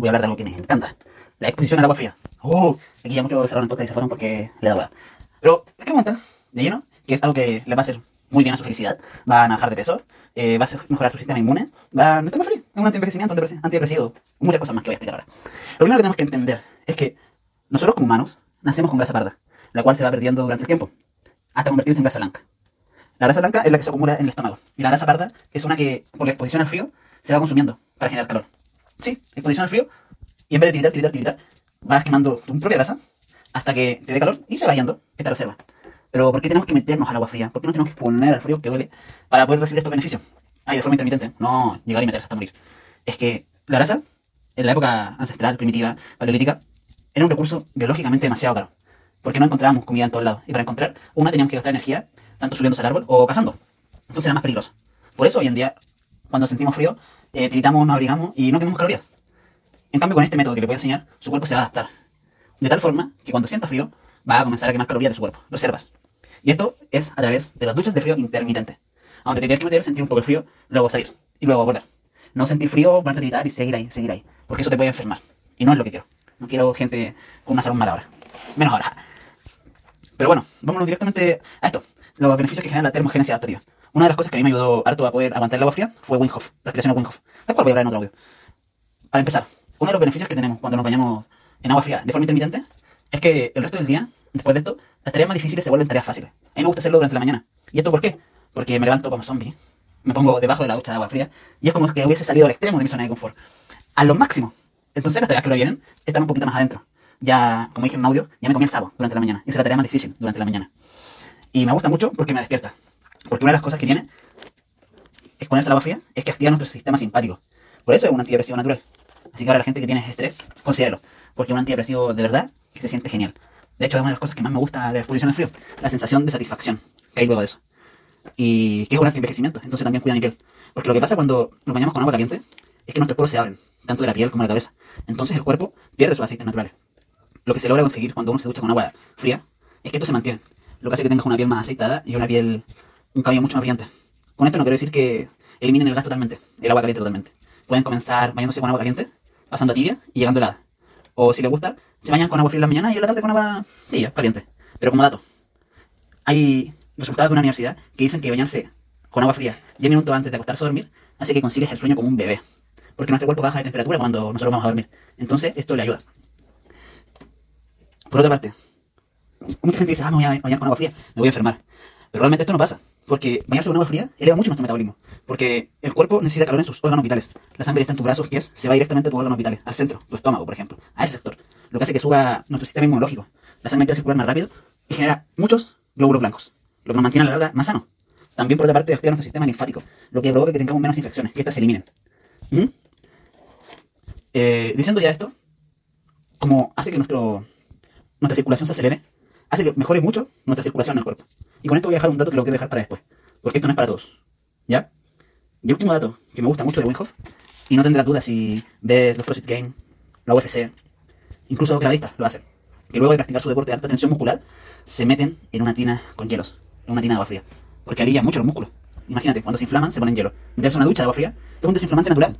voy a hablar de algo que me encanta. La exposición al agua fría. Oh, aquí ya muchos cerraron el podcast y se fueron porque le da hueá. Pero es que montan de lleno, que es algo que les va a hacer muy bien a su felicidad. Van a bajar de peso, eh, va a mejorar su sistema inmune, va a estar más frío. Es un antienvejecimiento, antidepresivo, muchas cosas más que voy a explicar ahora. Lo primero que tenemos que entender es que nosotros como humanos nacemos con grasa parda, la cual se va perdiendo durante el tiempo, hasta convertirse en grasa blanca. La grasa blanca es la que se acumula en el estómago. Y la grasa parda es una que, por la exposición al frío, se va consumiendo para generar calor. Sí, exposición al frío. Y en vez de tiritar, tiritar, tiritar, vas quemando tu propia grasa hasta que te dé calor y se va yendo esta reserva. Pero ¿por qué tenemos que meternos al agua fría? ¿Por qué no tenemos que exponer al frío que duele para poder recibir estos beneficios? Ay, de forma intermitente. No, llegar y meterse hasta morir. Es que la grasa, en la época ancestral, primitiva, paleolítica, era un recurso biológicamente demasiado caro. Porque no encontrábamos comida en todos lados. Y para encontrar una teníamos que gastar energía, tanto subiéndose al árbol o cazando. Entonces era más peligroso. Por eso hoy en día, cuando sentimos frío, eh, tiritamos, nos abrigamos y no tenemos calorías. En cambio, con este método que le voy a enseñar, su cuerpo se va a adaptar. De tal forma que cuando sienta frío, va a comenzar a quemar calorías de su cuerpo, reservas. Y esto es a través de las duchas de frío intermitente. Aunque te tienes que meter, sentir un poco el frío, luego salir y luego volver. No sentir frío, ponerte a gritar y seguir ahí, seguir ahí. Porque eso te puede enfermar. Y no es lo que quiero. No quiero gente con una salud mala ahora. Menos ahora. Pero bueno, vámonos directamente a esto. Los beneficios que genera la termogénesis adaptativa. Una de las cosas que a mí me ayudó harto a poder aguantar el agua fría fue Wim Hof, respiración Wim Hof. La cual voy a hablar en otro audio. Para empezar, uno de los beneficios que tenemos cuando nos bañamos en agua fría de forma intermitente es que el resto del día, después de esto, las tareas más difíciles se vuelven tareas fáciles. A mí me gusta hacerlo durante la mañana. ¿Y esto por qué? Porque me levanto como zombie, me pongo debajo de la ducha de agua fría y es como que hubiese salido al extremo de mi zona de confort. A lo máximo. Entonces las tareas que lo vienen están un poquito más adentro. Ya, como dije en un audio, ya me comí el sábado durante la mañana. Y es la tarea más difícil durante la mañana. Y me gusta mucho porque me despierta. Porque una de las cosas que tiene exponerse al agua fría es que activa nuestro sistema simpático. Por eso es un antidepresivo natural. Así que ahora la gente que tiene estrés, considéralo. Porque es un antidepresivo de verdad que se siente genial. De hecho, es una de las cosas que más me gusta de la exposición al frío. La sensación de satisfacción que hay luego de eso. Y que es un anti-envejecimiento. Entonces también cuida mi piel. Porque lo que pasa cuando nos bañamos con agua caliente es que nuestros poros se abren. Tanto de la piel como de la cabeza. Entonces el cuerpo pierde sus aceites naturales. Lo que se logra conseguir cuando uno se ducha con agua fría es que esto se mantiene. Lo que hace que tengas una piel más aceitada y una piel, un cabello mucho más brillante. Con esto no quiero decir que eliminen el gas totalmente, el agua caliente totalmente. Pueden comenzar bañándose con agua caliente, pasando a tibia y llegando helada. O si les gusta, se bañan con agua fría en la mañana y en la tarde con agua tibia, caliente. Pero como dato, hay resultados de una universidad que dicen que bañarse con agua fría 10 minutos antes de acostarse a dormir hace que consigues el sueño como un bebé. Porque nuestro cuerpo baja de temperatura cuando nosotros vamos a dormir. Entonces, esto le ayuda. Por otra parte, mucha gente dice, ah, me voy a bañar con agua fría, me voy a enfermar. Pero realmente esto no pasa. Porque bañarse con agua fría eleva mucho nuestro metabolismo. Porque el cuerpo necesita calor en sus órganos vitales. La sangre está en tus brazos, pies, se va directamente a tus órganos vitales, al centro, tu estómago, por ejemplo, a ese sector. Lo que hace que suba nuestro sistema inmunológico. La sangre empieza a circular más rápido y genera muchos glóbulos blancos, lo que nos mantiene a la larga más sano. También por otra parte activa nuestro sistema linfático, lo que provoca que tengamos menos infecciones, que estas se eliminen. ¿Mm? Eh, diciendo ya esto, como hace que nuestro, nuestra circulación se acelere, hace que mejore mucho nuestra circulación en el cuerpo. Y con esto voy a dejar un dato que lo quiero dejar para después, porque esto no es para todos. ¿Ya? Y último dato, que me gusta mucho de Winhoff, y no tendrás dudas si ves los CrossFit Games, la UFC, incluso los clavadistas lo hacen, que luego de practicar su deporte de alta tensión muscular, se meten en una tina con hielos, en una tina de agua fría, porque alivia mucho los músculos. Imagínate, cuando se inflaman, se ponen hielo. Meterse una ducha de agua fría es un desinflamante natural.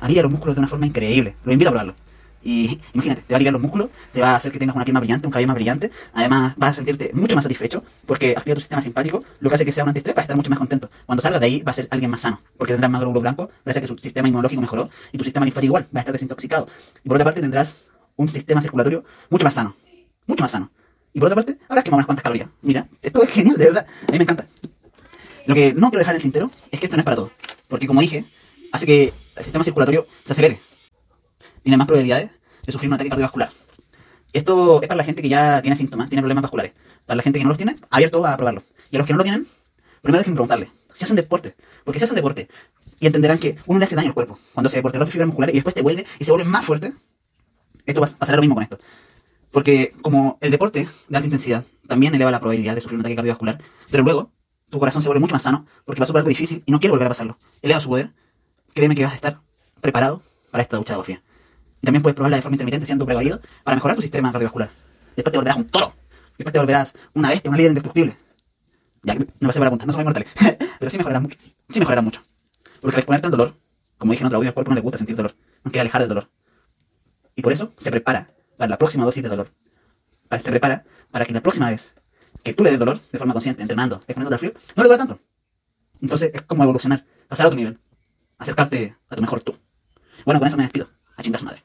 Alivia los músculos de una forma increíble. Los invito a probarlo. Y imagínate, te va a aliviar los músculos, te va a hacer que tengas una piel más brillante, un cabello más brillante. Además, vas a sentirte mucho más satisfecho porque activa tu sistema simpático, lo que hace que sea un antiestrés para estar mucho más contento. Cuando salgas de ahí, va a ser alguien más sano, porque tendrás más glóbulo blanco, gracias a que su sistema inmunológico mejoró y tu sistema linfático igual, va a estar desintoxicado. Y por otra parte, tendrás un sistema circulatorio mucho más sano, mucho más sano. Y por otra parte, habrás quemado unas cuantas calorías. Mira, esto es genial, de verdad. A mí me encanta. Lo que no quiero dejar en el tintero es que esto no es para todo. Porque como dije, hace que el sistema circulatorio se acelere. Tiene más probabilidades de sufrir un ataque cardiovascular. Esto es para la gente que ya tiene síntomas, tiene problemas vasculares. Para la gente que no los tiene, abierto a probarlo. Y a los que no lo tienen, primero dejen preguntarle si hacen deporte. Porque si hacen deporte, y entenderán que uno le hace daño al cuerpo cuando se por rompe fibras musculares y después te vuelve y se vuelve más fuerte. Esto va a pasar lo mismo con esto. Porque como el deporte de alta intensidad también eleva la probabilidad de sufrir un ataque cardiovascular, pero luego tu corazón se vuelve mucho más sano porque pasó por algo difícil y no quiere volver a pasarlo. Eleva su poder. Créeme que vas a estar preparado para esta ducha de agua fría. Y también puedes probarla de forma intermitente siendo precavido para mejorar tu sistema cardiovascular. Después te volverás un toro. Después te volverás una bestia, una líder indestructible. Ya, no va a ser para punta, no somos inmortales. pero sí mejorarás mucho. Sí mejorarás mucho. Porque al exponerte al dolor, como dije en otro audio, al cuerpo no le gusta sentir dolor. No quiere alejar del dolor. Y por eso se prepara para la próxima dosis de dolor. Se prepara para que la próxima vez que tú le des dolor de forma consciente, entrenando, exponiéndote al frío, no le duele tanto. Entonces es como evolucionar, pasar a otro nivel, acercarte a tu mejor tú. Bueno, con eso me despido. A chingar su madre.